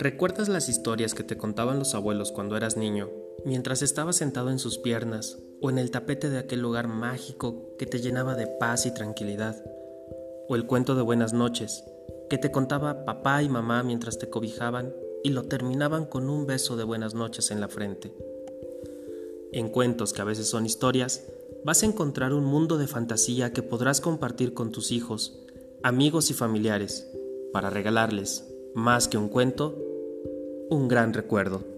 ¿Recuerdas las historias que te contaban los abuelos cuando eras niño, mientras estabas sentado en sus piernas o en el tapete de aquel lugar mágico que te llenaba de paz y tranquilidad? ¿O el cuento de buenas noches que te contaba papá y mamá mientras te cobijaban y lo terminaban con un beso de buenas noches en la frente? En cuentos que a veces son historias, vas a encontrar un mundo de fantasía que podrás compartir con tus hijos, amigos y familiares, para regalarles, más que un cuento, un gran recuerdo.